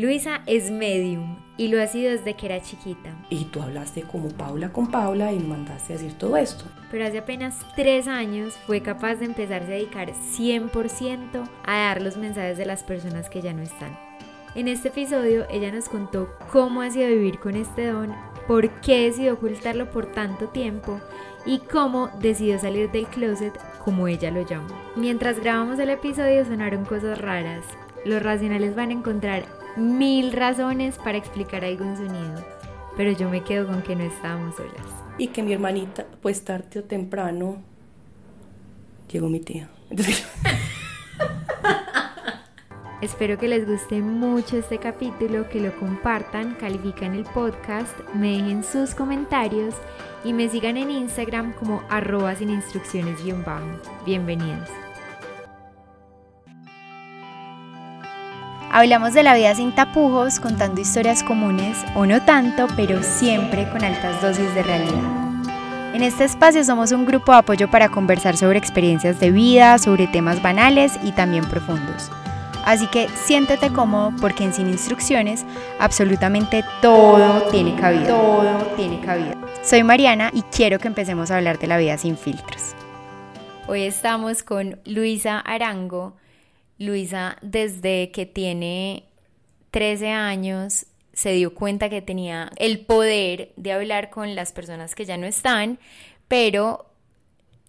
Luisa es medium y lo ha sido desde que era chiquita. Y tú hablaste como Paula con Paula y mandaste a decir todo esto. Pero hace apenas tres años fue capaz de empezarse a dedicar 100% a dar los mensajes de las personas que ya no están. En este episodio ella nos contó cómo ha sido vivir con este don, por qué decidió ocultarlo por tanto tiempo y cómo decidió salir del closet como ella lo llamó. Mientras grabamos el episodio sonaron cosas raras. Los racionales van a encontrar mil razones para explicar algún sonido, pero yo me quedo con que no estábamos solas. Y que mi hermanita, pues tarde o temprano, llegó mi tía. Espero que les guste mucho este capítulo, que lo compartan, califican el podcast, me dejen sus comentarios y me sigan en Instagram como arroba sin instrucciones guion bajo. Bienvenidos. Hablamos de la vida sin tapujos, contando historias comunes o no tanto, pero siempre con altas dosis de realidad. En este espacio somos un grupo de apoyo para conversar sobre experiencias de vida, sobre temas banales y también profundos. Así que siéntete cómodo porque en Sin Instrucciones absolutamente todo tiene cabida. Todo tiene cabida. Soy Mariana y quiero que empecemos a hablar de la vida sin filtros. Hoy estamos con Luisa Arango, Luisa, desde que tiene 13 años, se dio cuenta que tenía el poder de hablar con las personas que ya no están, pero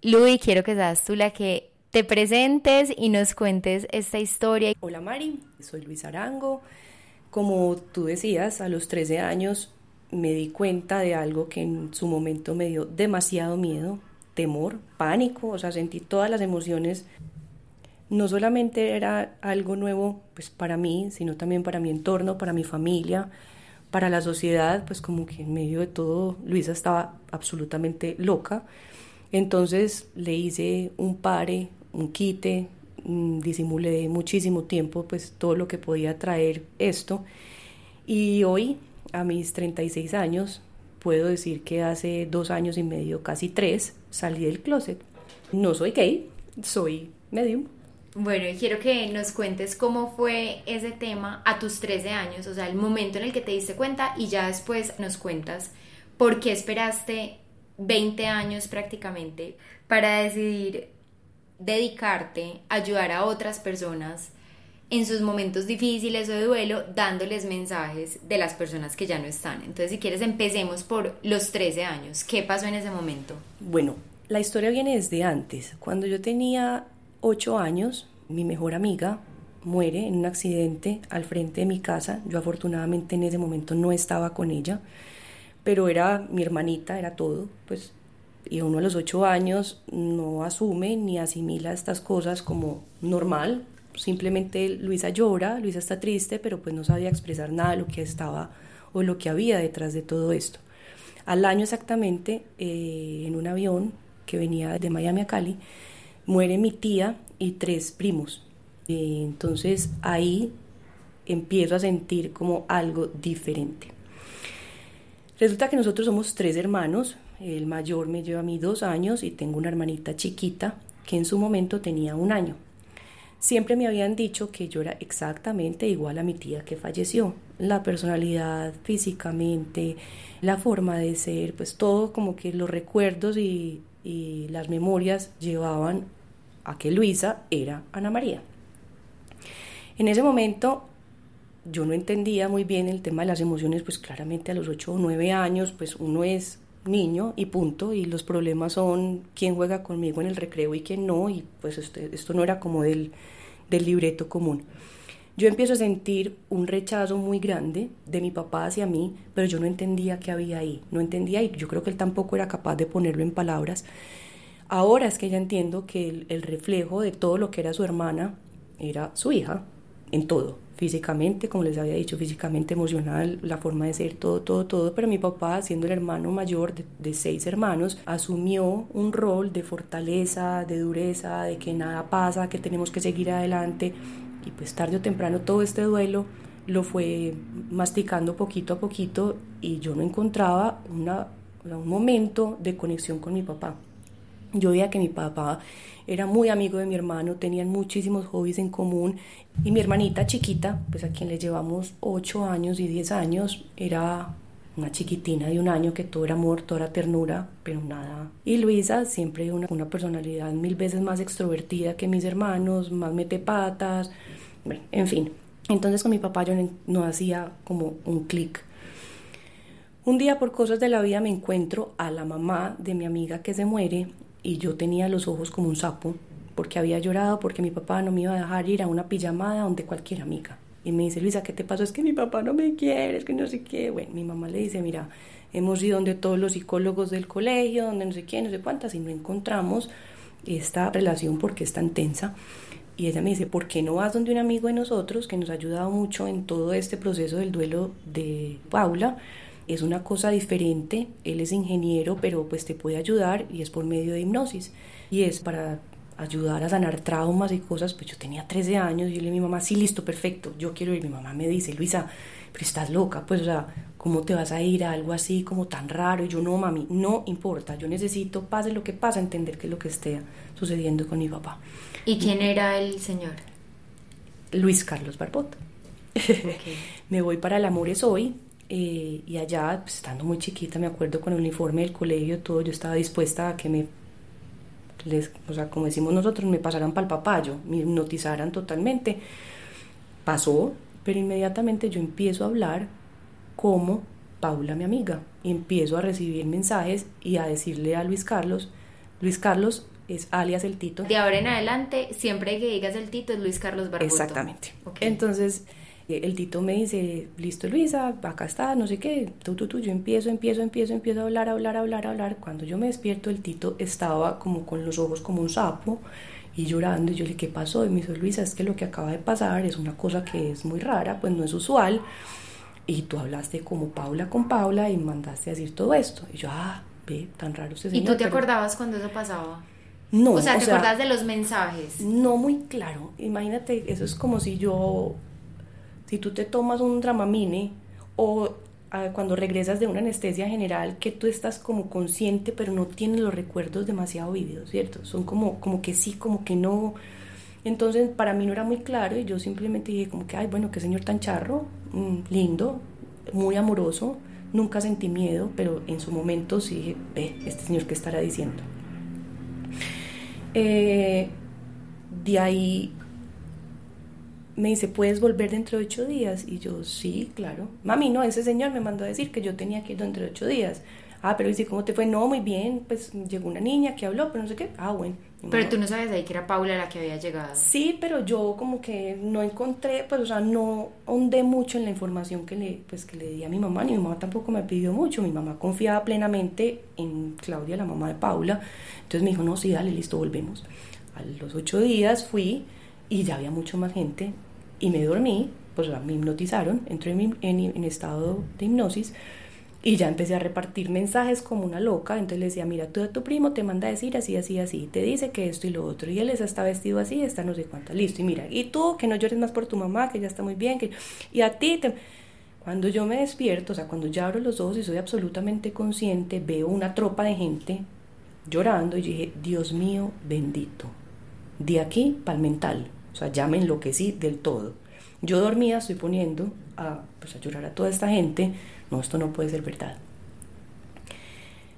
Luis, quiero que seas tú la que te presentes y nos cuentes esta historia. Hola Mari, soy Luis Arango. Como tú decías, a los 13 años me di cuenta de algo que en su momento me dio demasiado miedo, temor, pánico, o sea, sentí todas las emociones no solamente era algo nuevo pues para mí, sino también para mi entorno, para mi familia, para la sociedad, pues como que en medio de todo Luisa estaba absolutamente loca. Entonces le hice un pare, un quite, mm, disimulé muchísimo tiempo pues todo lo que podía traer esto y hoy a mis 36 años puedo decir que hace dos años y medio, casi tres, salí del closet. No soy gay, soy medium, bueno, y quiero que nos cuentes cómo fue ese tema a tus 13 años, o sea, el momento en el que te diste cuenta y ya después nos cuentas por qué esperaste 20 años prácticamente para decidir dedicarte a ayudar a otras personas en sus momentos difíciles o de duelo, dándoles mensajes de las personas que ya no están. Entonces, si quieres, empecemos por los 13 años. ¿Qué pasó en ese momento? Bueno, la historia viene desde antes. Cuando yo tenía ocho años, mi mejor amiga muere en un accidente al frente de mi casa. Yo afortunadamente en ese momento no estaba con ella, pero era mi hermanita, era todo. Pues, y uno a los ocho años no asume ni asimila estas cosas como normal. Simplemente Luisa llora, Luisa está triste, pero pues no sabía expresar nada de lo que estaba o lo que había detrás de todo esto. Al año exactamente, eh, en un avión que venía de Miami a Cali, muere mi tía y tres primos. entonces ahí empiezo a sentir como algo diferente. Resulta que nosotros somos tres hermanos, el mayor me lleva a mí dos años y tengo una hermanita chiquita que en su momento tenía un año. Siempre me habían dicho que yo era exactamente igual a mi tía que falleció. La personalidad, físicamente, la forma de ser, pues todo como que los recuerdos y, y las memorias llevaban a que Luisa era Ana María. En ese momento yo no entendía muy bien el tema de las emociones, pues claramente a los 8 o 9 años, pues uno es niño y punto, y los problemas son quién juega conmigo en el recreo y quién no, y pues este, esto, no era como del, del libreto común. Yo empiezo a sentir un rechazo muy grande de mi papá hacia mí, pero yo no entendía qué había ahí, no entendía y yo creo que él tampoco era capaz de ponerlo en palabras. Ahora es que ya entiendo que el, reflejo de todo lo que era su hermana era su hija, en todo, físicamente, como les había dicho, físicamente, emocional, la forma de ser, todo, todo, todo. Pero mi papá, siendo el hermano mayor de, seis hermanos, asumió un rol de fortaleza, de dureza, de que nada pasa, que tenemos que seguir adelante. Y pues tarde o temprano todo este duelo lo fue masticando poquito a poquito y yo no encontraba una, un momento de conexión con mi papá. Yo veía que mi papá era muy amigo de mi hermano, tenían muchísimos hobbies en común y mi hermanita chiquita, pues a quien le llevamos 8 años y 10 años, era una chiquitina de un año que todo era amor, toda era ternura, pero nada. Y Luisa siempre una, una personalidad mil veces más extrovertida que mis hermanos, más mete patas, en fin. Entonces con mi papá yo no, hacía como un clic. Un día por cosas de la vida me encuentro a la mamá de mi amiga que se muere y yo tenía los ojos como un sapo porque había llorado porque mi papá no me iba a dejar ir a una pijamada donde cualquier amiga. Y me dice, Luisa, ¿qué te pasó? Es que mi papá no me quiere, es que no sé qué. Bueno, mi mamá le dice, mira, hemos ido donde todos los psicólogos del colegio, donde no sé qué, no sé cuántas, y no encontramos esta relación porque es tan tensa. Y ella me dice, ¿por qué no vas donde un amigo de nosotros que nos ha ayudado mucho en todo este proceso del duelo de Paula? Es una cosa diferente, él es ingeniero, pero pues te puede ayudar y es por medio de hipnosis. Y es para ayudar a sanar traumas y cosas, pues yo tenía 13 años y yo le dije a mi mamá, sí, listo, perfecto, yo quiero ir. Mi mamá me dice, Luisa, pero estás loca, pues, o sea, ¿cómo te vas a ir a algo así como tan raro? Y yo, no, mami, no importa, yo necesito, pase lo que pasa, entender qué es lo que esté sucediendo con mi papá. ¿Y quién era el señor? Luis Carlos Barbot. me voy para el Amores hoy, eh, y allá, pues, estando muy chiquita, me acuerdo con el uniforme del colegio, todo, yo estaba dispuesta a que me les, o sea, como decimos nosotros, me pasaran para el papayo, me hipnotizaran totalmente. Pasó, pero inmediatamente yo empiezo a hablar como Paula, mi amiga, y empiezo a recibir mensajes y a decirle a Luis Carlos, Luis Carlos es alias el Tito. De ahora en adelante, siempre que digas el Tito es Luis Carlos Barboto. Exactamente. Entonces, el Tito me dice, listo Luisa, acá está, no sé qué, tú, tú, tú, yo empiezo, empiezo, empiezo, empiezo a hablar, a hablar, a hablar, a hablar. Cuando yo me despierto, el Tito estaba como con los ojos como un sapo y llorando. Y yo le dije, ¿qué pasó? Y me dijo, Luisa, es que lo que acaba de pasar es una cosa que es muy rara, pues no es usual. Y tú hablaste como Paula con Paula y mandaste a decir todo esto. Y yo, ah, ve, tan raro ese señor. ¿Y tú te acordabas cuando eso pasaba? No. O sea, ¿te acordás de los mensajes? No muy claro. Imagínate, eso es como si yo si tú te tomas un Dramamine o ah, cuando regresas de una anestesia general que tú estás como consciente pero no tienes los recuerdos demasiado vívidos, ¿cierto? Son como, como que sí, como que no. Entonces para mí no era muy claro y yo simplemente dije como que, ay, bueno, qué señor tan charro, mm, lindo, muy amoroso, nunca sentí miedo, pero en su momento sí dije, ve, este señor qué estará diciendo. Eh, de ahí me dice, ¿puedes volver dentro de ocho días? Y yo, sí, claro. Mami, no, ese señor me mandó a decir que yo tenía que ir dentro de ocho días. Ah, pero dice, ¿cómo te fue? No, muy bien, pues llegó una niña que habló, pero no sé qué. Ah, bueno. Pero tú no sabes ahí que era Paula la que había llegado. Sí, pero yo como que no encontré, pues, o sea, no hondé mucho en la información que le, pues, que le di a mi mamá, ni mi mamá tampoco me pidió mucho. Mi mamá confiaba plenamente en Claudia, la mamá de Paula. Entonces me dijo, no, sí, dale, listo, volvemos. A los ocho días fui y ya había mucho más gente y me dormí, pues me hipnotizaron, entré en, en, estado de hipnosis y ya empecé a repartir mensajes como una loca, entonces le decía, mira, tú tu primo te manda a decir así, así, así, te dice que esto y lo otro, y él está vestido así, está no sé cuánto, listo, y mira, y tú que no llores más por tu mamá, que ya está muy bien, que... y a ti. Cuando yo me despierto, o sea, cuando ya abro los ojos y soy absolutamente consciente, veo una tropa de gente llorando y dije, Dios mío, bendito, de aquí para el mental, o sea, ya me enloquecí del todo. Yo dormía, estoy poniendo a, pues, a llorar a toda esta gente. No, esto no puede ser verdad.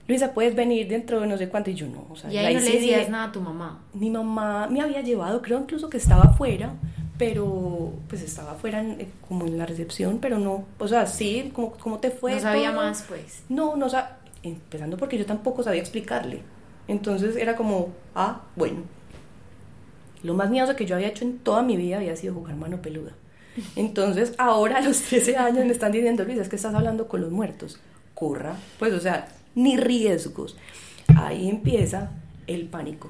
Luisa, puedes venir dentro de no sé cuánto. Y yo no. O sea, y ahí no le decías nada a tu mamá. Mi mamá me había llevado, creo incluso que estaba afuera, pero pues estaba afuera eh, como en la recepción, pero no. O sea, sí, ¿cómo, te fue? No sabía más, pues. No, no sabía. Empezando porque yo tampoco sabía explicarle. Entonces era como, ah, bueno, lo más miedoso que yo había hecho en toda mi vida había sido jugar mano peluda. Entonces, ahora a los 13 años me están diciendo, Luis, es que estás hablando con los muertos. Corra, pues, o sea, ni riesgos. Ahí empieza el pánico.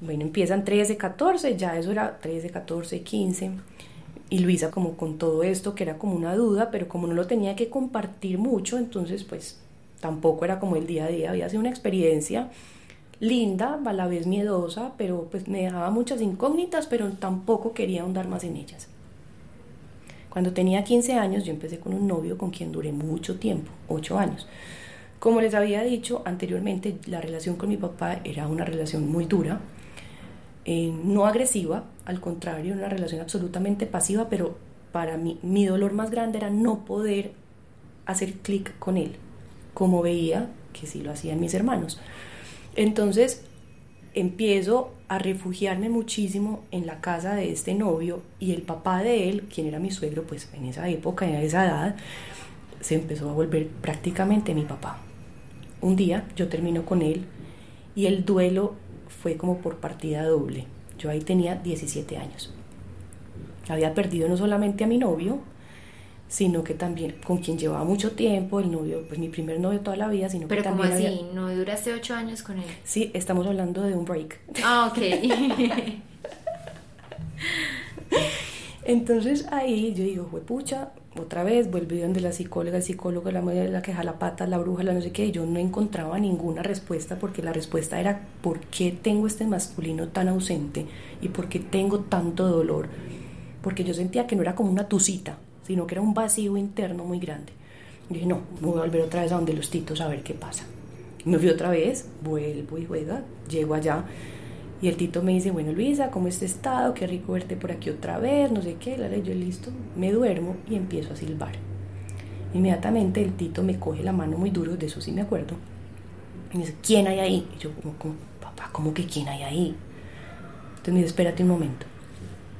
Bueno, empiezan 13, 14, ya eso era 13, 14, 15. Y Luisa como con todo esto, que era como una duda, pero como no lo tenía que compartir mucho, entonces pues tampoco era como el día a día, había sido una experiencia linda, a la vez miedosa, pero pues me dejaba muchas incógnitas, pero tampoco quería ahondar más en ellas. Cuando tenía 15 años yo empecé con un novio con quien duré mucho tiempo, 8 años. Como les había dicho anteriormente, la relación con mi papá era una relación muy dura, eh, no agresiva, al contrario, una relación absolutamente pasiva, pero para mí mi dolor más grande era no poder hacer clic con él, como veía que sí lo hacían mis hermanos. Entonces empiezo a refugiarme muchísimo en la casa de este novio y el papá de él, quien era mi suegro, pues en esa época, en esa edad, se empezó a volver prácticamente mi papá. Un día yo termino con él y el duelo fue como por partida doble. Yo ahí tenía 17 años. Había perdido no solamente a mi novio, sino que también con quien llevaba mucho tiempo, el novio, pues mi primer novio toda la vida, sino Pero que como también así, ¿no duraste ocho años con él? Sí, estamos hablando de un break. Ah, ok. Entonces ahí yo digo, pucha, otra vez vuelve donde la psicóloga, el psicólogo, la mujer, la queja, la pata, la bruja, la no sé qué, y yo no encontraba ninguna respuesta porque la respuesta era ¿por qué tengo este masculino tan ausente y por qué tengo tanto dolor? Porque yo sentía que no era como una tucita, sino que era un vacío interno muy grande. Y dije, no, voy a volver otra vez a donde los titos a ver qué pasa. Me fui otra vez, vuelvo y juega, llego allá y el tito me dice, bueno Luisa, ¿cómo está estado? Qué rico verte por aquí otra vez, no sé qué, la ley, yo listo, me duermo y empiezo a silbar. Inmediatamente el tito me coge la mano muy duro, de eso sí me acuerdo, y me dice, ¿quién hay ahí? Y yo como, papá, ¿cómo que quién hay ahí? Entonces me dice, espérate un momento.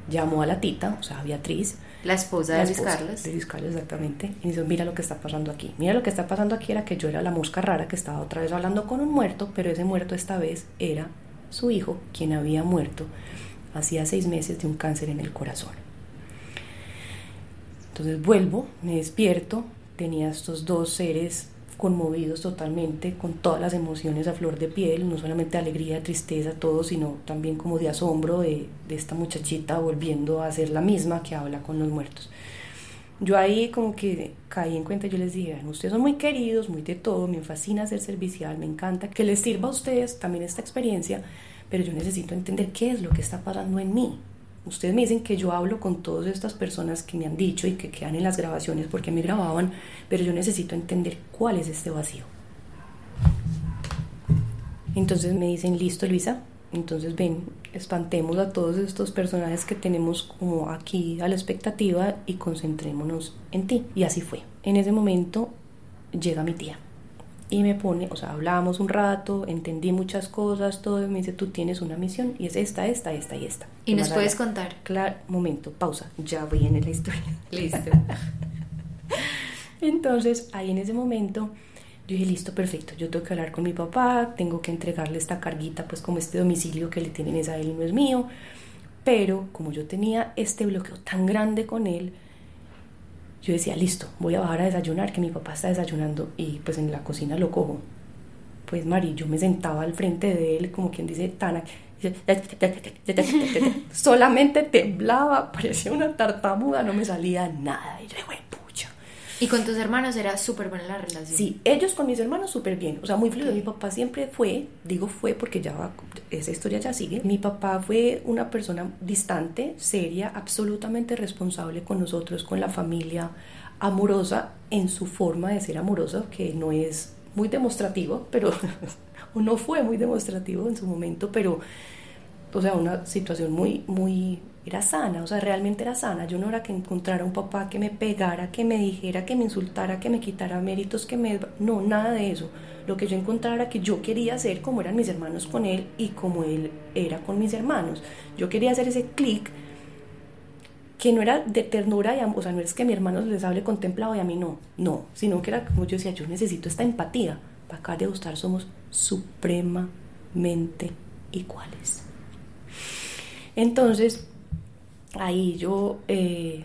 Llamó a la tita, o sea, a Beatriz. La esposa de Luis Carlos. De Luis Carlos, exactamente. Y me dice, mira lo que está pasando aquí. Mira lo que está pasando aquí era que yo era la mosca rara que estaba otra vez hablando con un muerto, pero ese muerto esta vez era su hijo, quien había muerto hacía seis meses de un cáncer en el corazón. Entonces vuelvo, me despierto, tenía estos dos seres conmovidos totalmente, con todas las emociones a flor de piel, no solamente alegría, tristeza, todo, sino también como de asombro de, de esta muchachita volviendo a ser la misma que habla con los muertos. Yo ahí como que caí en cuenta, yo les dije, ustedes son muy queridos, muy de todo, me fascina ser servicial, me encanta que les sirva a ustedes también esta experiencia, pero yo necesito entender qué es lo que está pasando en mí. Ustedes me dicen que yo hablo con todas estas personas que me han dicho y que quedan en las grabaciones porque me grababan, pero yo necesito entender cuál es este vacío. Entonces me dicen, listo Luisa, entonces ven, espantemos a todos estos personajes que tenemos como aquí a la expectativa y concentrémonos en ti. Y así fue. En ese momento llega mi tía y me pone, o sea, hablábamos un rato, entendí muchas cosas, todo, y me dice, tú tienes una misión y es esta, esta, esta y esta. ¿Y nos puedes contar? Claro, momento, pausa, ya viene la historia. Listo. Entonces, ahí en ese momento, yo dije, listo, perfecto, yo tengo que hablar con mi papá, tengo que entregarle esta carguita, pues como este domicilio que le tienen es a él y no es mío, pero como yo tenía este bloqueo tan grande con él, yo decía, listo, voy a bajar a desayunar, que mi papá está desayunando y pues en la cocina lo cojo. Pues Mari, yo me sentaba al frente de él como quien dice, Tana, solamente temblaba, parecía una tartamuda, no me salía nada. Y yo pucha. ¿Y con tus hermanos era súper buena la relación? Sí, ellos con mis hermanos súper bien, o sea, muy fluido. Mi papá siempre fue, digo fue porque ya va, esa historia ya sigue. Mi papá fue una persona distante, seria, absolutamente responsable con nosotros, con la familia, amorosa en su forma de ser amorosa, que no es muy demostrativo, pero o no fue muy demostrativo en su momento, pero o sea, una situación muy muy era sana, o sea, realmente era sana. Yo no era que encontrara un papá que me pegara, que me dijera, que me insultara, que me quitara méritos, que me... No, nada de eso. Lo que yo encontrara que yo quería ser como eran mis hermanos con él y como él era con mis hermanos. Yo quería hacer ese clic que no era de ternura, y, o sea, no es que a mi hermano les hable contemplado y a mí no, no, sino que era como yo decía, yo necesito esta empatía. Para acá de gustar somos supremamente iguales. Entonces, ahí yo eh,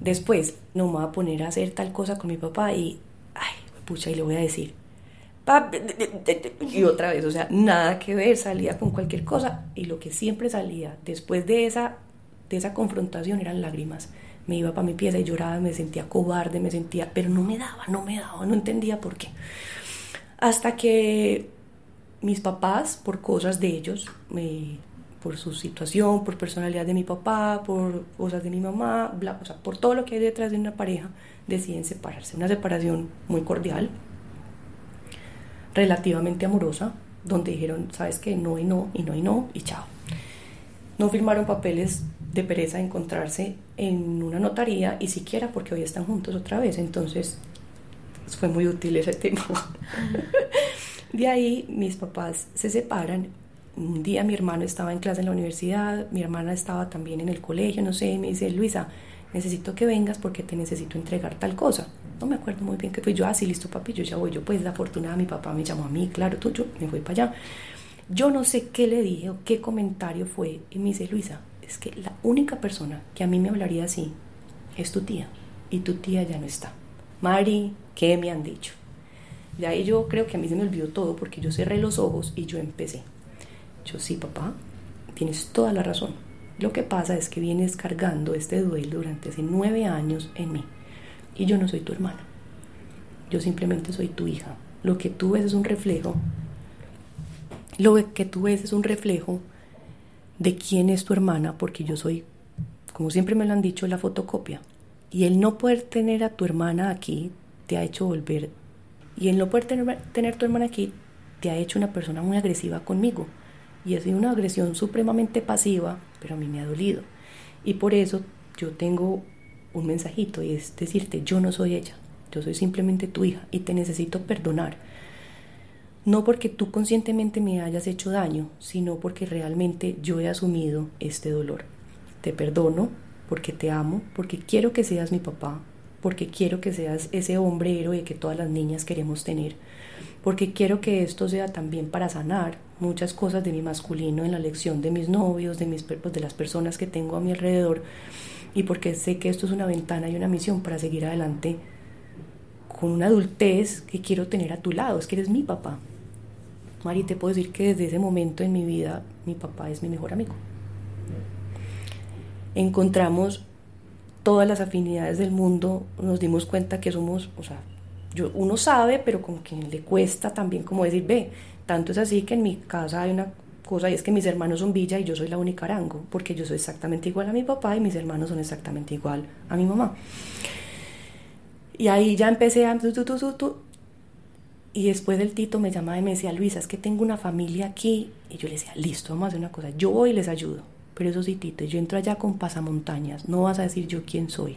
después no me voy a poner a hacer tal cosa con mi papá y, ay, pucha, y le voy a decir, y otra vez, o sea, nada que ver, salía con cualquier cosa y lo que siempre salía después de esa, de esa confrontación eran lágrimas. Me iba para mi pieza y lloraba, me sentía cobarde, me sentía, pero no me daba, no me daba, no entendía por qué. Hasta que mis papás, por cosas de ellos, me por su situación, por personalidad de mi papá, por cosas de mi mamá, bla, o sea, por todo lo que hay detrás de una pareja, deciden separarse. Una separación muy cordial. relativamente amorosa, donde dijeron, sabes que no y no, y no y no, y chao. No firmaron papeles de pereza de encontrarse en una notaría y siquiera porque hoy están juntos otra vez. Entonces fue muy útil ese tema. de ahí mis papás se separan. Un día mi hermano estaba en clase en la universidad, mi hermana estaba también en el colegio, no sé, y me dice, Luisa, necesito que vengas porque te necesito entregar tal cosa. No me acuerdo muy bien qué fue yo, así ah, listo papi, yo ya voy, yo pues la fortuna mi papá me llamó a mí, claro, tú, yo me fui para allá. Yo no sé qué le dije o qué comentario fue y me dice, Luisa, es que la única persona que a mí me hablaría así es tu tía y tu tía ya no está. Mari, ¿qué me han dicho? Y ahí yo creo que a mí se me olvidó todo porque yo cerré los ojos y yo empecé. Yo sí, papá, tienes toda la razón. Lo que pasa es que vienes cargando este duelo durante hace nueve años en mí y yo no soy tu hermana. Yo simplemente soy tu hija. Lo que tú ves es un reflejo. Lo que tú ves es un reflejo de quién es tu hermana, porque yo soy, como siempre me lo han dicho, la fotocopia. Y el no poder tener a tu hermana aquí te ha hecho volver. Y el no poder tener, tener tu hermana aquí te ha hecho una persona muy agresiva conmigo. Y ha sido una agresión supremamente pasiva, pero a mí me ha dolido. Y por eso yo tengo un mensajito y es decirte, yo no soy ella, yo soy simplemente tu hija y te necesito perdonar no porque tú conscientemente me hayas hecho daño, sino porque realmente yo he asumido este dolor. Te perdono porque te amo, porque quiero que seas mi papá, porque quiero que seas ese hombre héroe que todas las niñas queremos tener, porque quiero que esto sea también para sanar muchas cosas de mi masculino en la elección de mis novios, de, mis, pues, de las personas que tengo a mi alrededor, y porque sé que esto es una ventana y una misión para seguir adelante con una adultez que quiero tener a tu lado, es que eres mi papá, Mari, te puedo decir que desde ese momento en mi vida mi papá es mi mejor amigo. Encontramos todas las afinidades del mundo, nos dimos cuenta que somos, o sea, yo, uno sabe, pero como que le cuesta también como decir, ve, tanto es así que en mi casa hay una cosa y es que mis hermanos son Villa y yo soy la única Arango, porque yo soy exactamente igual a mi papá y mis hermanos son exactamente igual a mi mamá. Y ahí ya empecé a... Y después el Tito me llamaba y me decía, Luisa, es que tengo una familia aquí. Y yo le decía, listo, vamos a hacer una cosa. Yo voy y les ayudo. Pero eso sí, Tito, yo entro allá con pasamontañas. No vas a decir yo quién soy.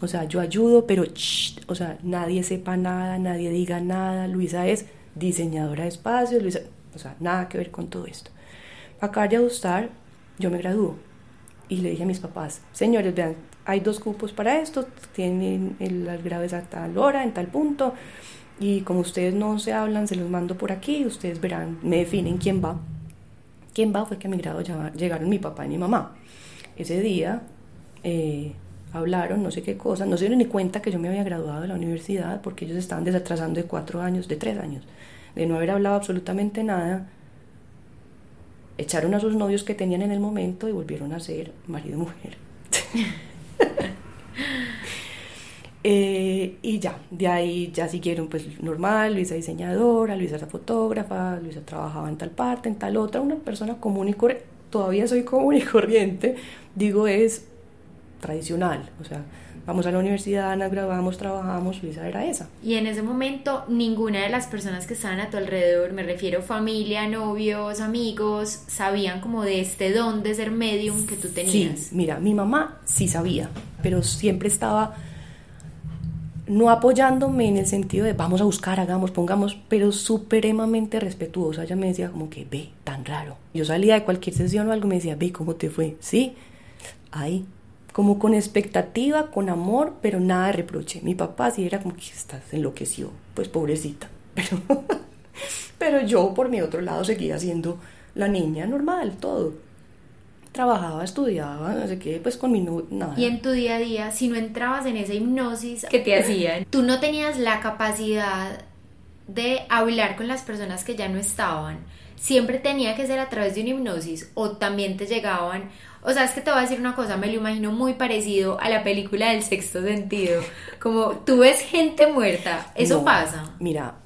O sea, yo ayudo, pero, o sea, nadie sepa nada, nadie diga nada. Luisa es diseñadora de espacios, Luisa, o sea, nada que ver con todo esto. Acá de gustar, yo me gradúo. Y le dije a mis papás, señores, vean, hay dos cupos para esto, tienen el, graves a tal hora, en tal punto y como ustedes no se hablan, se los mando por aquí, ustedes verán, me definen quién va. ¿Quién va? Fue que a mi grado llegaron mi papá y mi mamá. Ese día eh, hablaron, no sé qué cosa, no se dieron ni cuenta que yo me había graduado de la universidad porque ellos estaban desatrasando de cuatro años, de tres años, de no haber hablado absolutamente nada. Echaron a sus novios que tenían en el momento y volvieron a ser marido y mujer. Eh, y ya, de ahí ya siguieron pues normal, Luisa diseñadora, Luisa era fotógrafa, Luisa trabajaba en tal parte, en tal otra, una persona común y corriente, todavía soy común y corriente, digo es tradicional, o sea, vamos a la universidad, nos grabamos, trabajamos, Luisa era esa. Y en ese momento ninguna de las personas que estaban a tu alrededor, me refiero familia, novios, amigos, sabían como de este don de ser medium que tú tenías. Sí, mira, mi mamá sí sabía, pero siempre estaba no apoyándome en el sentido de vamos a buscar, hagamos, pongamos, pero supremamente respetuosa. Ella me decía como que, ve, tan raro. Yo salía de cualquier sesión o algo, me decía, ve, ¿cómo te fue? Sí, ahí, como con expectativa, con amor, pero nada de reproche. Mi papá sí era como que estás enloqueció, pues pobrecita. Pero, pero yo por mi otro lado seguía siendo la niña normal, todo trabajaba, estudiaba, no sé qué, pues con mi nada. Y en tu día a día, si no entrabas en esa hipnosis que te hacían, tú no tenías la capacidad de hablar con las personas que ya no estaban. Siempre tenía que ser a través de una hipnosis o también te llegaban. O sea, es que te voy a decir una cosa, me lo imagino muy parecido a la película del sexto sentido. Como tú ves gente muerta, eso pasa. Mira,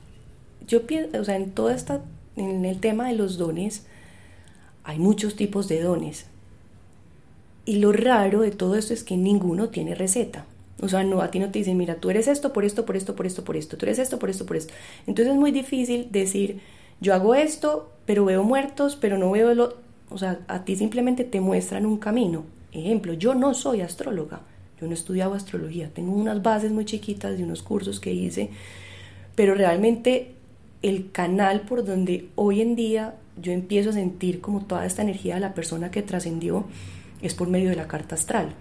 yo pienso, o sea, en todo esta, en el tema de los dones, hay muchos tipos de dones. Y lo raro de todo esto es que ninguno tiene receta. O sea, no, a ti no te dicen, mira, tú eres esto, por esto, por esto, por esto, por esto, tú eres esto, por esto, por esto. Entonces es muy difícil decir, yo hago esto, pero veo muertos, pero no veo lo... O sea, a ti simplemente te muestran un camino. Ejemplo, yo no soy astróloga, yo no he estudiado astrología, tengo unas bases muy chiquitas de unos cursos que hice, pero realmente el canal por donde hoy en día yo empiezo a sentir como toda esta energía de la persona que trascendió es por medio de la carta astral.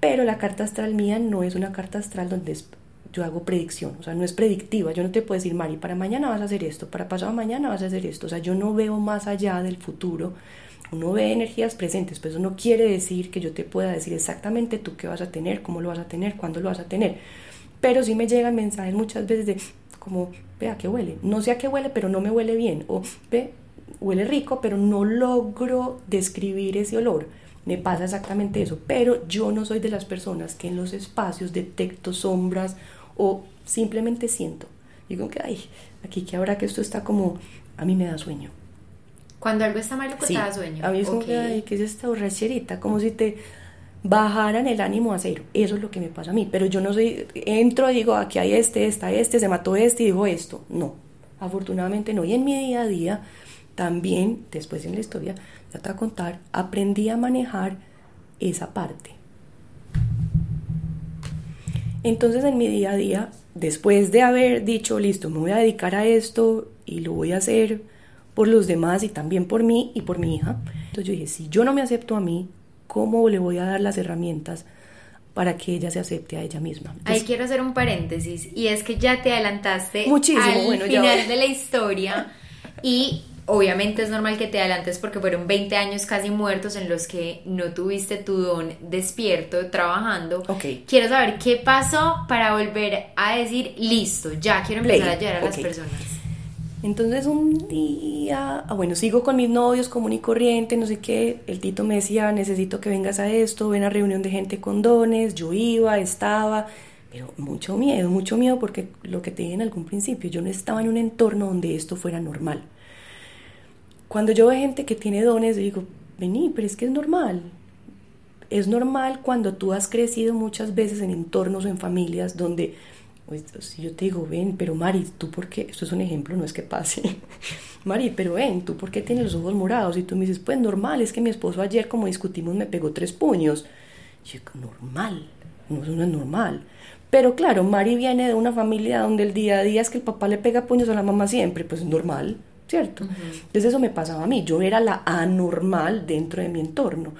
Pero la carta astral mía no es una carta astral donde yo hago predicción, o sea, no es predictiva. Yo no te puedo decir, Mari, para mañana vas a hacer esto, para pasado mañana vas a hacer esto. O sea, yo no veo más allá del futuro. Uno ve energías presentes, pero eso no quiere decir que yo te pueda decir exactamente tú qué vas a tener, cómo lo vas a tener, cuándo lo vas a tener. Pero sí me llegan mensajes muchas veces de, como, vea qué huele. No sé a qué huele, pero no me huele bien. O, ve, huele rico, pero no logro describir ese olor me pasa exactamente eso, pero yo no soy de las personas que en los espacios detecto sombras o simplemente siento. Digo que, ay, aquí que ahora que esto está como, a mí me da sueño. Cuando algo está malo, te da sueño. A mí es como que, ay, que es esta borracherita, como si te bajaran el ánimo a cero. Eso es lo que me pasa a mí. Pero yo no soy, entro y digo, aquí hay este, está este, se mató este y digo esto. No, afortunadamente no. Y en mi día a día, también, después en la historia, a contar, aprendí a manejar esa parte. Entonces en mi día a día, después de haber dicho, listo, me voy a dedicar a esto y lo voy a hacer por los demás y también por mí y por mi hija, entonces yo dije, si yo no me acepto a mí, ¿cómo le voy a dar las herramientas para que ella se acepte a ella misma? Ahí quiero hacer un paréntesis y es que ya te adelantaste Muchísimo, al final de la historia y Obviamente es normal que te adelantes porque fueron 20 años casi muertos en los que no tuviste tu don despierto trabajando. Ok. Quiero saber qué pasó para volver a decir, listo, ya quiero empezar a ayudar a las personas. Entonces un día, ah, bueno, sigo con mis novios común y corriente, no sé qué, el Tito me decía, necesito que vengas a esto, ven a reunión de gente con dones, yo iba, estaba, pero mucho miedo, mucho miedo porque lo que te dije en algún principio, yo no estaba en un entorno donde esto fuera normal. Cuando yo veo gente que tiene dones, digo, vení, pero es que es normal. Es normal cuando tú has crecido muchas veces en entornos o en familias donde, pues, si yo te digo, ven, pero Mari, ¿tú por qué? Esto es un ejemplo, no es que pase. Mari, pero ven, ¿tú por qué tienes los ojos morados? Y tú me dices, pues normal, es que mi esposo ayer, como discutimos, me pegó tres puños. Y yo, normal, no, eso no es normal. Pero claro, Mari viene de una familia donde el día a día es que el papá le pega puños a la mamá siempre, pues es normal. ¿Cierto? Entonces eso me pasaba a mí, yo era la anormal dentro de mi entorno.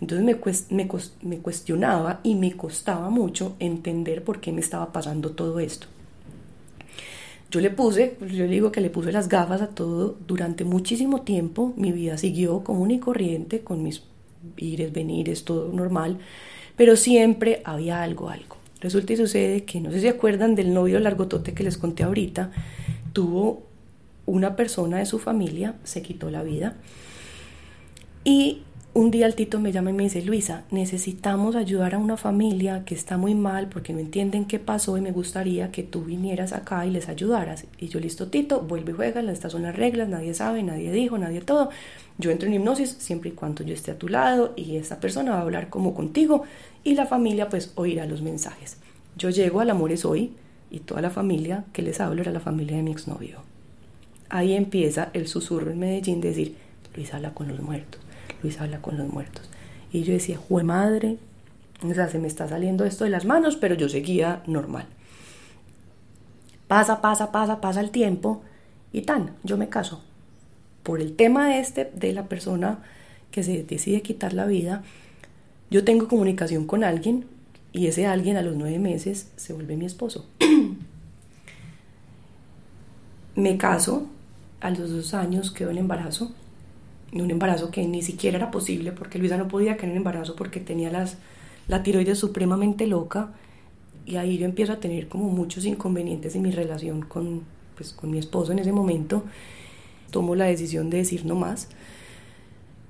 Entonces me, me, cuestionaba y me costaba mucho entender por qué me estaba pasando todo esto. Yo le puse, yo le digo que le puse las gafas a todo durante muchísimo tiempo. Mi vida siguió común y corriente, con mis ires, venires, todo normal, pero siempre había algo, algo. Resulta y sucede que, no sé si acuerdan del novio largotote que les conté ahorita, tuvo una persona de su familia se quitó la vida. Y un día el Tito me llama y me dice, Luisa, necesitamos ayudar a una familia que está muy mal porque no entienden qué pasó y me gustaría que tú vinieras acá y les ayudaras. Y yo, listo, Tito, vuelve y juega, estas son las reglas, nadie sabe, nadie dijo, nadie todo. Yo entro en hipnosis siempre y cuando yo esté a tu lado y esta persona va a hablar como contigo y la familia pues oirá los mensajes. Yo llego al Amores Hoy y toda la familia que les hablo era la familia de mi exnovio ahí empieza el susurro en Medellín de decir, Luis habla con los muertos, Luis habla con los muertos. Y yo decía, jue madre, o sea, se me está saliendo esto de las manos, pero yo seguía normal. Pasa, pasa, pasa, pasa el tiempo y tan, yo me caso. Por el tema este de la persona que se decide quitar la vida, yo tengo comunicación con alguien y ese alguien a los nueve meses se vuelve mi esposo. me caso, a los dos años quedó en embarazo, un embarazo que ni siquiera era posible porque Luisa no podía quedar en embarazo porque tenía las, la tiroides supremamente loca y ahí yo empiezo a tener como muchos inconvenientes en mi relación con, pues, con mi esposo en ese momento. Tomo la decisión de decir no más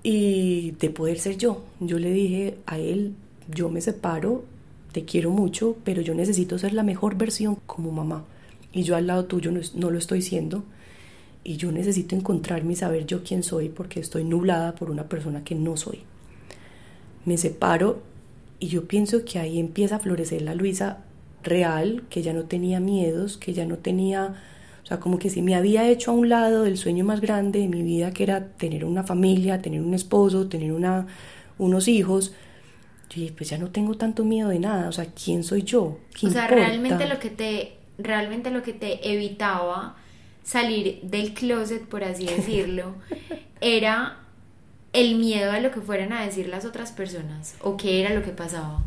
y de poder ser yo. Yo le dije a él, yo me separo, te quiero mucho, pero yo necesito ser la mejor versión como mamá. Y yo al lado tuyo no, no lo estoy siendo y yo necesito encontrarme y saber yo quién soy porque estoy nublada por una persona que no soy. Me separo Y yo pienso que ahí empieza a florecer la Luisa real, que ya no tenía miedos, que ya no tenía, o sea, como que si me había hecho a un lado el sueño más grande de mi vida, que era tener una familia, tener un esposo, tener una, unos hijos, yo dije, pues ya no tengo tanto miedo de nada, o sea, ¿quién soy yo? o sea, realmente lo que te, realmente lo que te evitaba salir del closet, por así decirlo, era el miedo a lo que fueran a decir las otras personas o qué era lo que pasaba?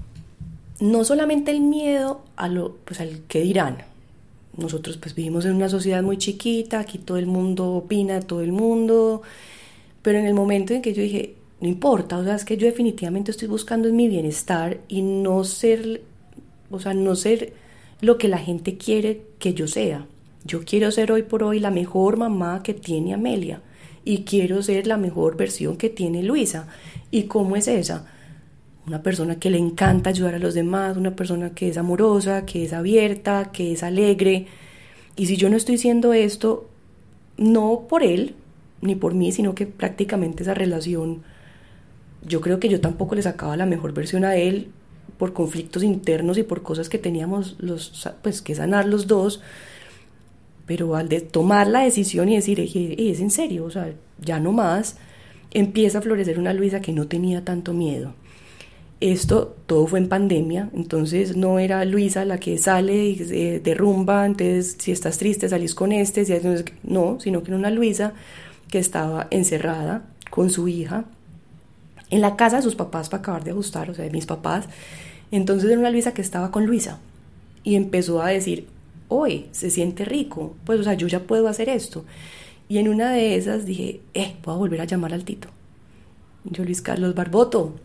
No solamente el miedo a lo, pues al que dirán. Nosotros pues vivimos en una sociedad muy chiquita, aquí todo el mundo opina, todo el mundo, pero en el momento en que yo dije, no importa, o sea, es que yo definitivamente estoy buscando mi bienestar y no ser, o sea, no ser lo que la gente quiere que yo sea. Yo quiero ser hoy por hoy la mejor mamá que tiene Amelia y quiero ser la mejor versión que tiene Luisa. ¿Y cómo es esa? Una persona que le encanta ayudar a los demás, una persona que es amorosa, que es abierta, que es alegre. Y si yo no estoy siendo esto, no por él, ni por mí, sino que prácticamente esa relación, yo creo que yo tampoco le sacaba la mejor versión a él por conflictos internos y por cosas que teníamos los, pues, que sanar los dos pero al tomar la decisión y decir, es en serio, o sea, ya no más, empieza a florecer una Luisa que no tenía tanto miedo. Esto todo fue en pandemia, entonces no era Luisa la que sale y se derrumba, entonces si estás triste salís con este, si no, sino que era una Luisa que estaba encerrada con su hija en la casa de sus papás para acabar de ajustar, o sea, de mis papás. Entonces era una Luisa que estaba con Luisa y empezó a decir, hoy, se siente rico, pues o sea, yo ya puedo hacer esto. Y en una de esas dije, eh, voy a volver a llamar al Tito. Yo, Luis Carlos Barboto,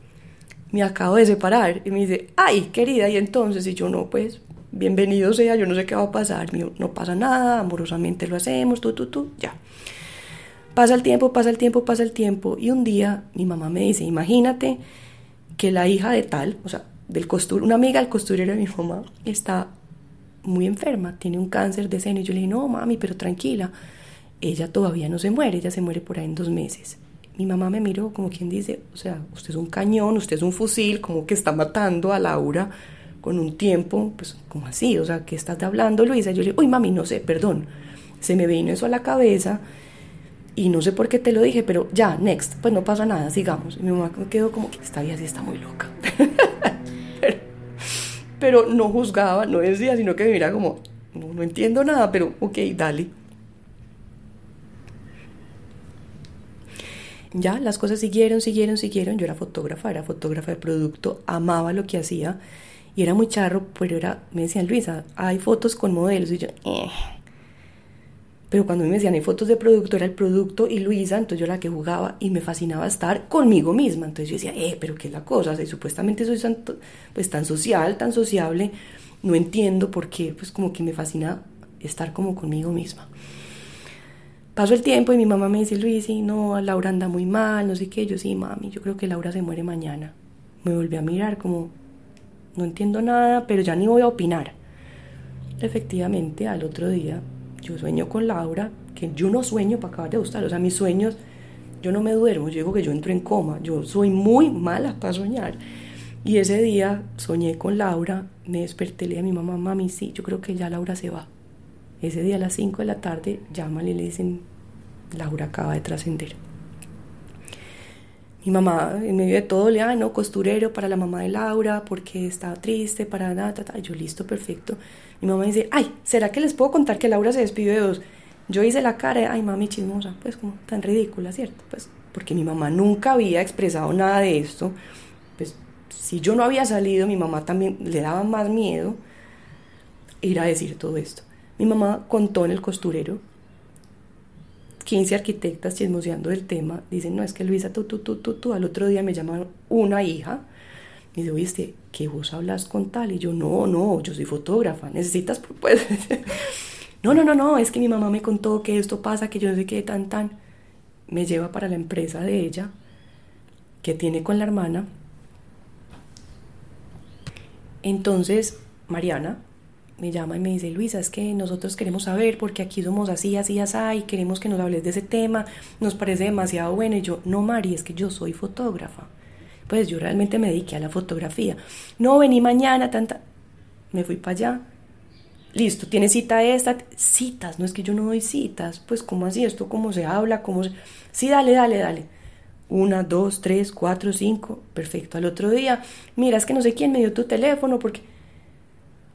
me acabo de separar. Y me dice, ay, querida, y entonces, y yo no, pues, bienvenido sea, yo no sé qué va a pasar, no pasa nada, amorosamente lo hacemos, tú, tú, tú, ya. Pasa el tiempo, pasa el tiempo, pasa el tiempo, y un día mi mamá me dice, imagínate que la hija de tal, o sea, del costur, una amiga del costurero de mi mamá, está muy enferma, tiene un cáncer de seno. Y yo le dije, no, mami, pero tranquila, ella todavía no se muere, ella se muere por ahí en dos meses. Mi mamá me miró como quien dice, o sea, usted es un cañón, usted es un fusil, como que está matando a Laura con un tiempo, pues como así, o sea, ¿qué estás hablando, Luisa? Yo le dije, uy, mami, no sé, perdón, se me vino eso a la cabeza y no sé por qué te lo dije, pero ya, next, pues no pasa nada, sigamos. Y mi mamá quedó como que esta vida sí está muy loca. pero no juzgaba, no decía, sino que me miraba como, no, entiendo nada, pero ok, dale. Ya, las cosas siguieron, siguieron, siguieron. Yo era fotógrafa, era fotógrafa de producto, amaba lo que hacía y era muy charro, pero era, me decían, Luisa, hay fotos con modelos y yo, eh, pero cuando me decían hay fotos de producto, era el producto y Luisa, entonces yo la que jugaba y me fascinaba estar conmigo misma. Entonces yo decía, eh, pero ¿qué es la cosa? O supuestamente soy tan, pues, tan social, tan sociable, no entiendo por qué, pues como que me fascina estar como conmigo misma. Pasó el tiempo y mi mamá me dice, Luisi, no, Laura anda muy mal, no sé qué. Yo sí, mami, yo creo que Laura se muere mañana. Me volví a mirar como, no entiendo nada, pero ya ni voy a opinar. Efectivamente, al otro día yo sueño con Laura, que yo no sueño para acabar de gustar, o sea, mis sueños, yo no me duermo, yo digo que yo entro en coma, yo soy muy mala para soñar. Y ese día soñé con Laura, me desperté, le dije a mi mamá, mami, sí, yo creo que ya Laura se va. Ese día a las 5 de la tarde llaman y le dicen, Laura acaba de trascender. Mi mamá, en medio de todo, le, ah, no, costurero para la mamá de Laura, porque estaba triste, para nada, yo listo, perfecto. Mi mamá dice, ay, ¿será que les puedo contar que Laura se despidió de dos? Yo hice la cara ay, mami chismosa, pues como tan ridícula, ¿cierto? Pues porque mi mamá nunca había expresado nada de esto. Pues si yo no había salido, mi mamá también le daba más miedo ir a decir todo esto. Mi mamá contó en el costurero, 15 arquitectas chismoseando del tema, dicen, no, es que Luisa, tú, tú, tú, tú, tú, al otro día me llaman una hija, y dice, oíste, ¿qué vos hablas con tal? Y yo, no, no, yo soy fotógrafa, necesitas, pues, no, no, no, no, es que mi mamá me contó que esto pasa, que yo no sé qué, tan, tan. Me lleva para la empresa de ella, que tiene con la hermana. Entonces, Mariana me llama y me dice, Luisa, es que nosotros queremos saber, porque aquí somos así, así, así, queremos que nos hables de ese tema, nos parece demasiado bueno. Y yo, no, Mari, es que yo soy fotógrafa pues yo realmente me dediqué a la fotografía. No, vení mañana, tanta. Me fui para allá. Listo, tiene cita esta. Citas, no es que yo no doy citas. Pues, ¿cómo así? ¿Esto cómo se habla? ¿Cómo se... Sí, dale, dale, dale. Una, dos, tres, cuatro, cinco. Perfecto. Al otro día, mira, es que no sé quién me dio tu teléfono porque.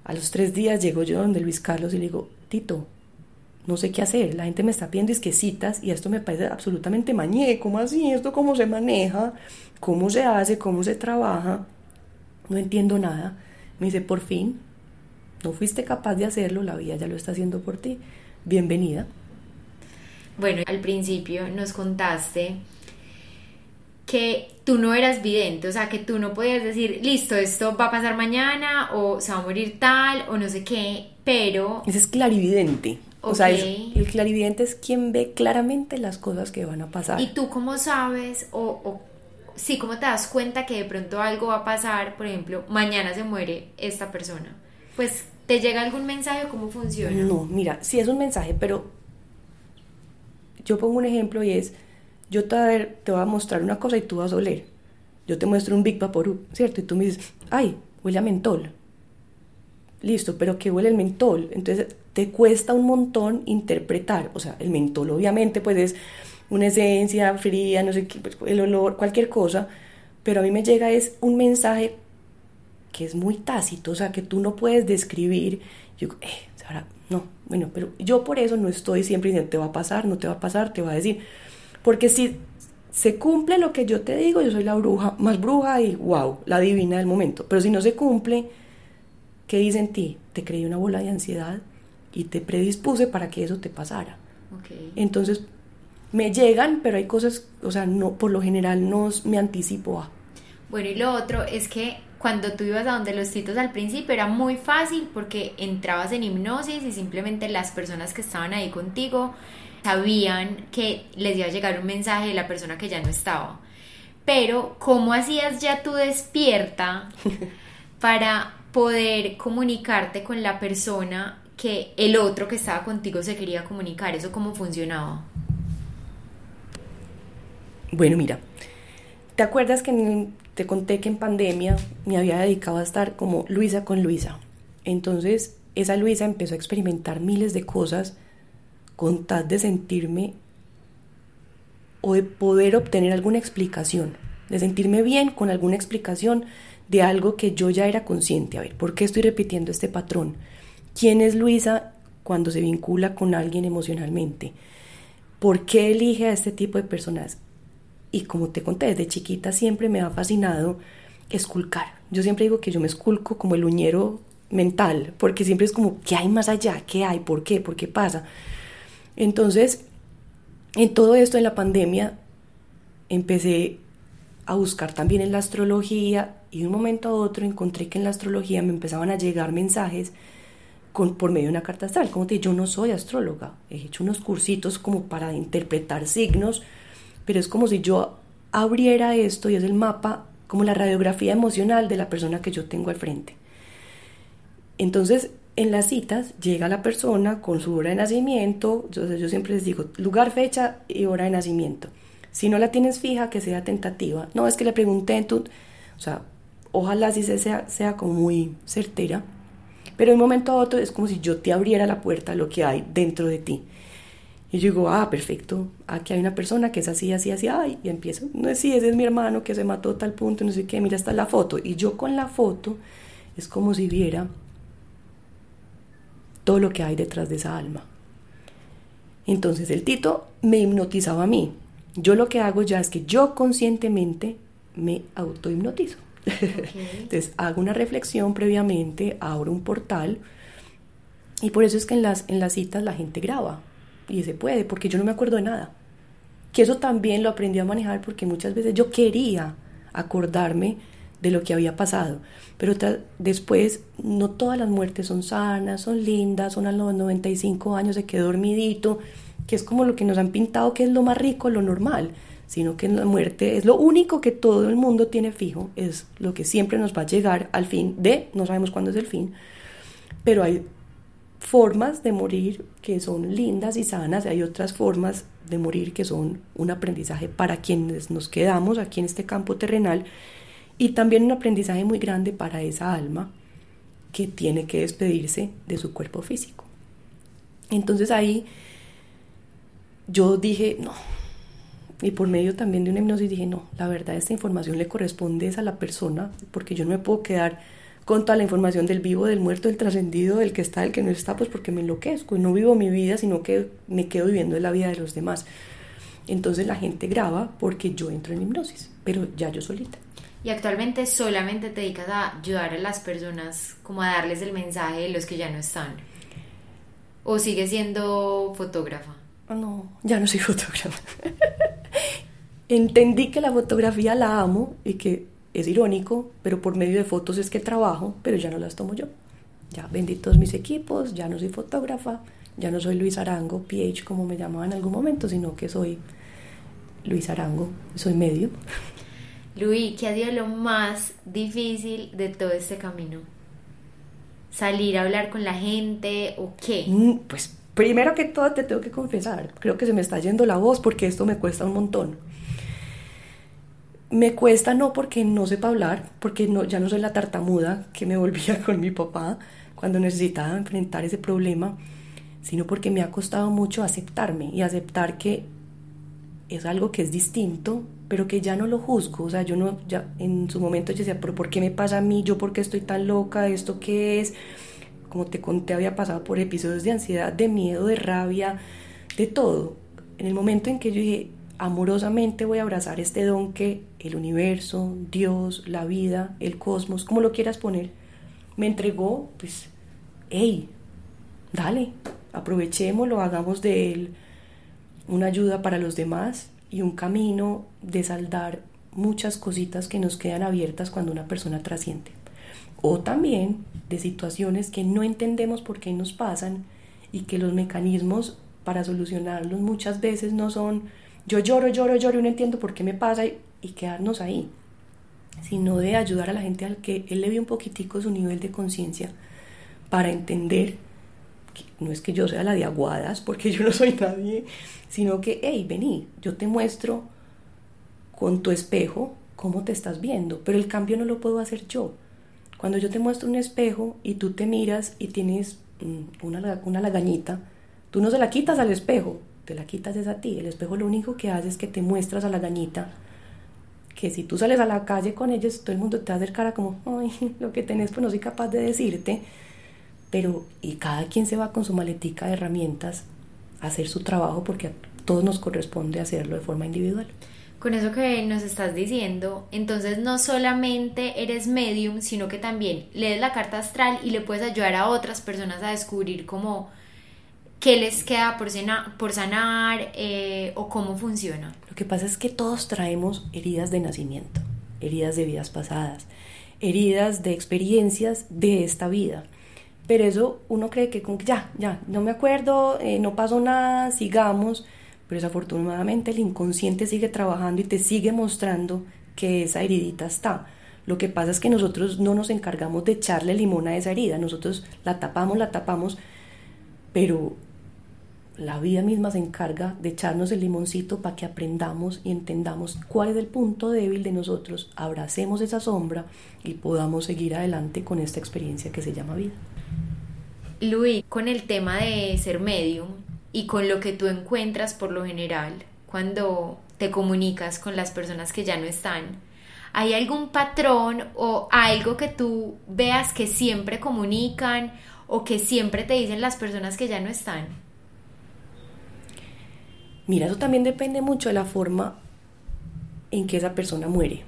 A los tres días llego yo donde Luis Carlos y le digo, Tito, no sé qué hacer, la gente me está pidiendo citas y esto me parece absolutamente mañé, ¿cómo así? ¿Esto cómo se maneja? ¿Cómo se hace? ¿Cómo se trabaja? No entiendo nada. Me dice, por fin, no fuiste capaz de hacerlo, la vida ya lo está haciendo por ti. Bienvenida. Bueno, al principio nos contaste que tú no eras vidente, o sea, que tú no podías decir, listo, esto va a pasar mañana o se va a morir tal o no sé qué, pero... Ese es clarividente. O sea, el clarividente es quien ve claramente las cosas que van a pasar. ¿Y tú cómo sabes o, o sí, cómo te das cuenta que de pronto algo va a pasar? Por ejemplo, mañana se muere esta persona. Pues, ¿te llega algún mensaje o cómo funciona? No, mira, sí es un mensaje, pero yo pongo un ejemplo y es, yo te voy a, mostrar una cosa y tú vas a oler. Yo te muestro un Big Vaporub, ¿cierto? Y tú me dices, ay, huele a mentol. Listo, pero ¿qué huele el mentol? Entonces te cuesta un montón interpretar. O sea, el mentol obviamente pues es una esencia fría, no sé qué, pues, el olor, cualquier cosa, pero a mí me llega es un mensaje que es muy tácito, o sea, que tú no puedes describir. Yo, eh, ahora, no, bueno, pero yo por eso no estoy siempre diciendo, te va a pasar, no te va a pasar, te va a decir, porque si se cumple lo que yo te digo, yo soy la bruja, más bruja y wow, la divina del momento, pero si no se cumple, ¿qué dice en ti? Te creí una bola de ansiedad, y te predispuse para que eso te pasara. Entonces, me llegan, pero hay cosas, o sea, no, por lo general no me anticipo a. Bueno, y lo otro es que cuando tú ibas a donde los titos al principio era muy fácil porque entrabas en hipnosis y simplemente las personas que estaban ahí contigo sabían que les iba a llegar un mensaje de la persona que ya no estaba. Pero, ¿cómo hacías ya tú despierta para poder comunicarte con la persona que el otro que estaba contigo se quería comunicar? ¿Eso cómo funcionaba? Bueno, mira, ¿te acuerdas que te conté que en pandemia me había dedicado a estar como Luisa con Luisa? Entonces, esa Luisa empezó a experimentar miles de cosas con tal de sentirme o de poder obtener alguna explicación, de sentirme bien con alguna explicación de algo que yo ya era consciente. A ver, ¿por qué estoy repitiendo este patrón? ¿Quién es Luisa cuando se vincula con alguien emocionalmente? ¿Por qué elige a este tipo de personas? Y como te conté, desde chiquita siempre me ha fascinado esculcar. Yo siempre digo que yo me esculco como el uñero mental, porque siempre es como, ¿qué hay más allá? ¿Qué hay? ¿Por qué? ¿Por qué pasa? Entonces, en todo esto, en la pandemia, empecé a buscar también en la astrología y de un momento a otro encontré que en la astrología me empezaban a llegar mensajes por medio de una carta astral. Como te digo, yo no soy astróloga, he hecho unos cursitos como para interpretar signos, pero es como si yo abriera esto y es el mapa, como la radiografía emocional de la persona que yo tengo al frente. Entonces, en las citas llega la persona con su hora de nacimiento, yo, yo siempre les digo lugar, fecha y hora de nacimiento. Si no la tienes fija, que sea tentativa. No, es que le pregunté, tú, o sea, ojalá si sea, sea como muy certera pero de un momento a otro es como si yo te abriera la puerta a lo que hay dentro de ti. Y yo digo, ah, perfecto, aquí hay una persona que es así, así, así, ay, y empiezo, no es si ese es mi hermano que se mató tal punto, no sé qué, mira, está la foto. Y yo con la foto es como si viera todo lo que hay detrás de esa alma. Entonces el Tito me hipnotizaba a mí. Yo lo que hago ya es que yo conscientemente me autohipnotizo. Entonces hago una reflexión previamente, abro un portal y por eso es que en las, en las citas la gente graba y se puede, porque yo no me acuerdo de nada. Que eso también lo aprendí a manejar porque muchas veces yo quería acordarme de lo que había pasado, pero después no todas las muertes son sanas, son lindas, son a los 95 años, se quedó dormidito, que es como lo que nos han pintado que es lo más rico, lo normal sino que la muerte es lo único que todo el mundo tiene fijo, es lo que siempre nos va a llegar al fin de, no sabemos cuándo es el fin, pero hay formas de morir que son lindas y sanas, y hay otras formas de morir que son un aprendizaje para quienes nos quedamos aquí en este campo terrenal y también un aprendizaje muy grande para esa alma que tiene que despedirse de su cuerpo físico. Entonces ahí yo dije, no, y por medio también de una hipnosis dije, no, la verdad esta información le corresponde a la persona, porque yo no me puedo quedar con toda la información del vivo, del muerto, del trascendido, del que está, del que no está, pues porque me enloquezco no vivo mi vida, sino que me quedo viviendo la vida de los demás. Entonces la gente graba porque yo entro en hipnosis, pero ya yo solita. Y actualmente solamente te dedicas a ayudar a las personas, como a darles el mensaje de los que ya no están. ¿O sigues siendo fotógrafa? Ah, no, ya no soy fotógrafa. Entendí que la fotografía la amo y que es irónico, pero por medio de fotos es que trabajo, pero ya no las tomo yo. Ya vendí todos mis equipos, ya no soy fotógrafa, ya no soy Luis Arango, PH como me llamaba en algún momento, sino que soy Luis Arango, soy medio. Luis, ¿qué ha sido lo más difícil de todo este camino? ¿Salir a hablar con la gente o qué? Mm, pues primero que todo te tengo que confesar, creo que se me está yendo la voz porque esto me cuesta un montón. Me cuesta no porque no sepa hablar, porque no, ya no soy la tartamuda que me volvía con mi papá cuando necesitaba enfrentar ese problema, sino porque me ha costado mucho aceptarme y aceptar que es algo que es distinto, pero que ya no lo juzgo, o sea, yo no, ya en su momento yo decía, pero ¿por qué me pasa a mí? ¿Yo por qué estoy tan loca? ¿Esto qué es? Como te conté, había pasado por episodios de ansiedad, de miedo, de rabia, de todo. En el momento en que yo dije, amorosamente voy a abrazar este don que el universo, Dios, la vida, el cosmos, como lo quieras poner, me entregó, pues, hey, dale, aprovechémoslo, hagamos de él una ayuda para los demás y un camino de saldar muchas cositas que nos quedan abiertas cuando una persona trasciende. O también de situaciones que no entendemos por qué nos pasan y que los mecanismos para solucionarlos muchas veces no son yo lloro, lloro, lloro y no entiendo por qué me pasa y, quedarnos ahí, sino de ayudar a la gente al que él le ve un poquitico su nivel de conciencia para entender no es que yo sea la de aguadas, porque yo no soy nadie, sino que, hey, vení, yo te muestro con tu espejo cómo te estás viendo, pero el cambio no lo puedo hacer yo. Cuando yo te muestro un espejo y tú te miras y tienes mm, una, una lagañita, tú no se la quitas al espejo, te la quitas es a ti. El espejo lo único que hace es que te muestras a la lagañita, que si tú sales a la calle con ellos, todo el mundo te va a hacer cara como, ay, lo que tenés pues no soy capaz de decirte, pero y cada quien se va con su maletica de herramientas hacer su trabajo porque a todos nos corresponde hacerlo de forma individual. Con eso que nos estás diciendo, entonces no solamente eres medium, sino que también lees la carta astral y le puedes ayudar a otras personas a descubrir cómo qué les queda por, por sanar eh, o cómo funciona. Lo que pasa es que todos traemos heridas de nacimiento, heridas de vidas pasadas, heridas de experiencias de esta vida. Pero eso uno cree que ya, ya, no me acuerdo, eh, no pasó nada, sigamos. Pero desafortunadamente el inconsciente sigue trabajando y te sigue mostrando que esa heridita está. Lo que pasa es que nosotros no nos encargamos de echarle limón a esa herida, nosotros la tapamos, la tapamos, pero la vida misma se encarga de echarnos el limoncito para que aprendamos y entendamos cuál es el punto débil de nosotros, abracemos esa sombra y podamos seguir adelante con esta experiencia que se llama vida. Luis, con el tema de ser medium y con lo que tú encuentras por lo general cuando te comunicas con las personas que ya no están, ¿hay algún patrón o algo que tú veas que siempre comunican o que siempre te dicen las personas que ya no están? Mira, eso también depende mucho de la forma en que esa persona muere.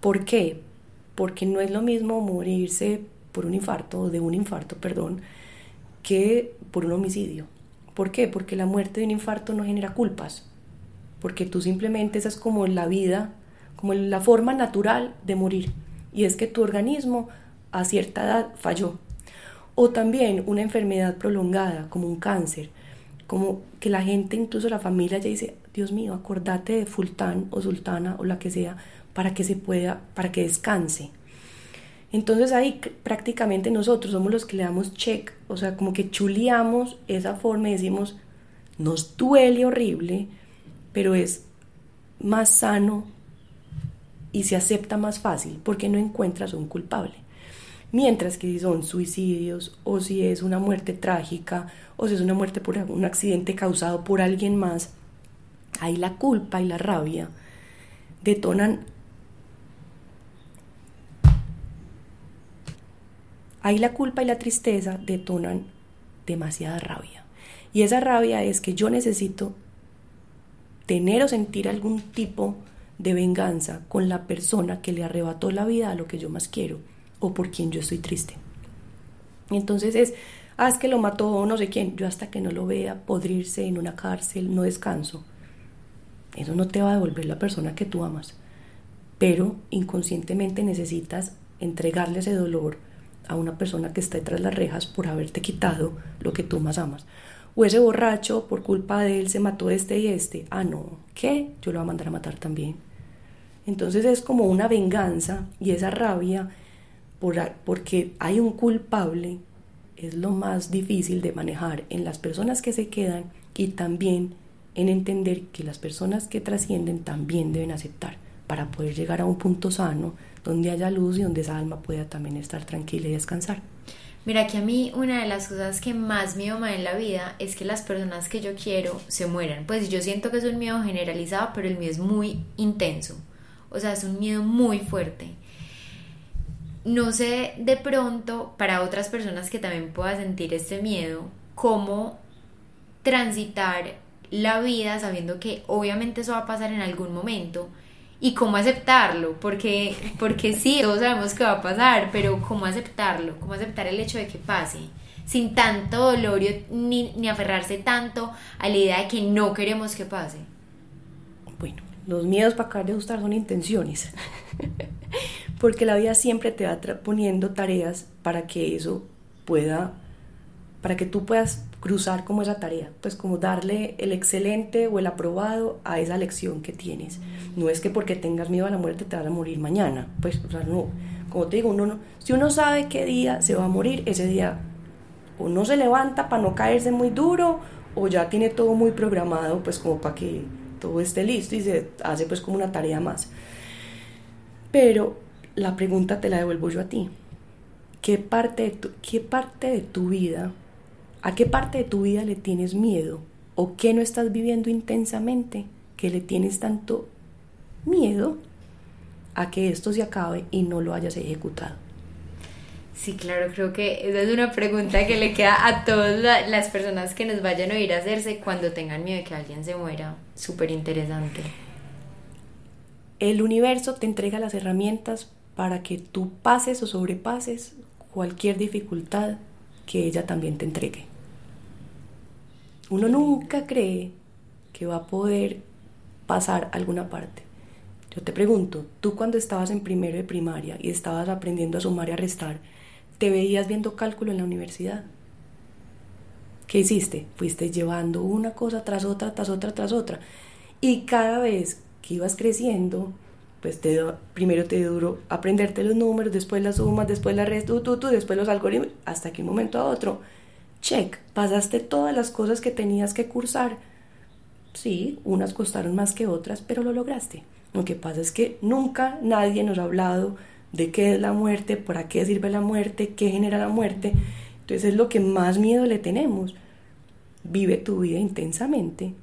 ¿Por qué? Porque no es lo mismo morirse por un infarto de un infarto, perdón, que por un homicidio. ¿Por qué? Porque la muerte de un infarto no genera culpas, porque tú simplemente esa es como la vida, como la forma natural de morir, y es que tu organismo a cierta edad falló. O también una enfermedad prolongada, como un cáncer, como que la gente, incluso la familia, ya dice, Dios mío, acordate de Fultán o Sultana o la que sea, para que se pueda, para que descanse. Entonces ahí prácticamente nosotros somos los que le damos check, o sea, como que chuleamos esa forma y decimos, nos duele horrible, pero es más sano y se acepta más fácil porque no encuentras un culpable. Mientras que si son suicidios o si es una muerte trágica o si es una muerte por un accidente causado por alguien más, ahí la culpa y la rabia detonan ahí la culpa y la tristeza detonan demasiada rabia. Y esa rabia es que yo necesito tener o sentir algún tipo de venganza con la persona que le arrebató la vida a lo que yo más quiero o por quien yo estoy triste. Entonces es, ah, es que lo mató no sé quién, yo hasta que no lo vea podrirse en una cárcel no descanso. Eso no te va a devolver la persona que tú amas, pero inconscientemente necesitas entregarle ese dolor a una persona que está detrás de las rejas por haberte quitado lo que tú más amas. O ese borracho, por culpa de él, se mató este y este. Ah, no, ¿qué? Yo lo voy a mandar a matar también. Entonces es como una venganza y esa rabia porque hay un culpable es lo más difícil de manejar en las personas que se quedan y también en entender que las personas que trascienden también deben aceptar para poder llegar a un punto sano donde haya luz y donde esa alma pueda también estar tranquila y descansar. Mira que a mí una de las cosas que más me ama en la vida es que las personas que yo quiero se mueran. Pues yo siento que es un miedo generalizado, pero el mío es muy intenso. O sea, es un miedo muy fuerte no sé de pronto para otras personas que también puedan sentir este miedo, cómo transitar la vida sabiendo que obviamente eso va a pasar en algún momento y cómo aceptarlo, porque, porque sí, todos sabemos que va a pasar, pero cómo aceptarlo, cómo aceptar el hecho de que pase, sin tanto dolor ni, ni aferrarse tanto a la idea de que no queremos que pase. Bueno, los miedos para acabar de gustar son intenciones. porque la vida siempre te va poniendo tareas para que eso pueda, para que tú puedas cruzar como esa tarea, pues como darle el excelente o el aprobado a esa lección que tienes. No es que porque tengas miedo a la muerte te vas a morir mañana, pues, o sea, no, como te digo, uno no, si uno sabe qué día se va a morir, ese día o no se levanta para no caerse muy duro, o ya tiene todo muy programado, pues como para que todo esté listo y se hace pues como una tarea más. Pero la pregunta te la devuelvo yo a ti. ¿Qué parte de tu, qué parte de tu vida, a qué parte de tu vida le tienes miedo? ¿O qué no estás viviendo intensamente que le tienes tanto miedo a que esto se acabe y no lo hayas ejecutado? Sí, claro, creo que esa es una pregunta que le queda a todas las personas que nos vayan a oír hacerse cuando tengan miedo de que alguien se muera. Súper interesante. El universo te entrega las herramientas para que tú pases o sobrepases cualquier dificultad que ella también te entregue. Uno nunca cree que va a poder pasar alguna parte. Yo te pregunto, tú cuando estabas en primero de primaria y estabas aprendiendo a sumar y a restar, ¿te veías viendo cálculo en la universidad? ¿Qué hiciste? Fuiste llevando una cosa tras otra, tras otra, tras otra. Y cada vez que ibas creciendo, pues te, primero te duro aprenderte los números, después las sumas, después la red, tú, tú, tú, después los algoritmos, hasta que un momento a otro, check, pasaste todas las cosas que tenías que cursar. Sí, unas costaron más que otras, pero lo lograste. Lo que pasa es que nunca nadie nos ha hablado de qué es la muerte, para qué sirve la muerte, qué genera la muerte. Entonces es lo que más miedo le tenemos. Vive tu vida intensamente,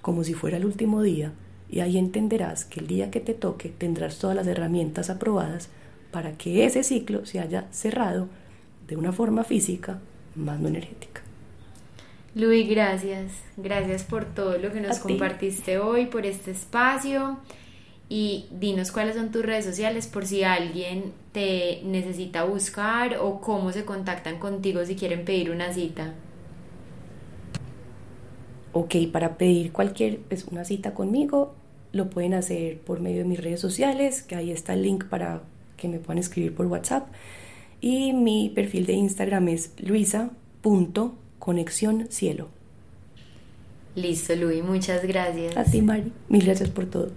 como si fuera el último día, y ahí entenderás que el día que te toque tendrás todas las herramientas aprobadas para que ese ciclo se haya cerrado de una forma física más no energética. Luis, gracias. Gracias por todo lo que nos compartiste hoy, por este espacio. Y dinos cuáles son tus redes sociales por si alguien te necesita buscar o cómo se contactan contigo si quieren pedir una cita. Ok, para pedir cualquier, pues una cita conmigo, lo pueden hacer por medio de mis redes sociales, que ahí está el link para que me puedan escribir por WhatsApp. Y mi perfil de Instagram es luisa.conexión cielo. Listo, Luis, muchas gracias. A ti, Mari. Mil gracias por todo.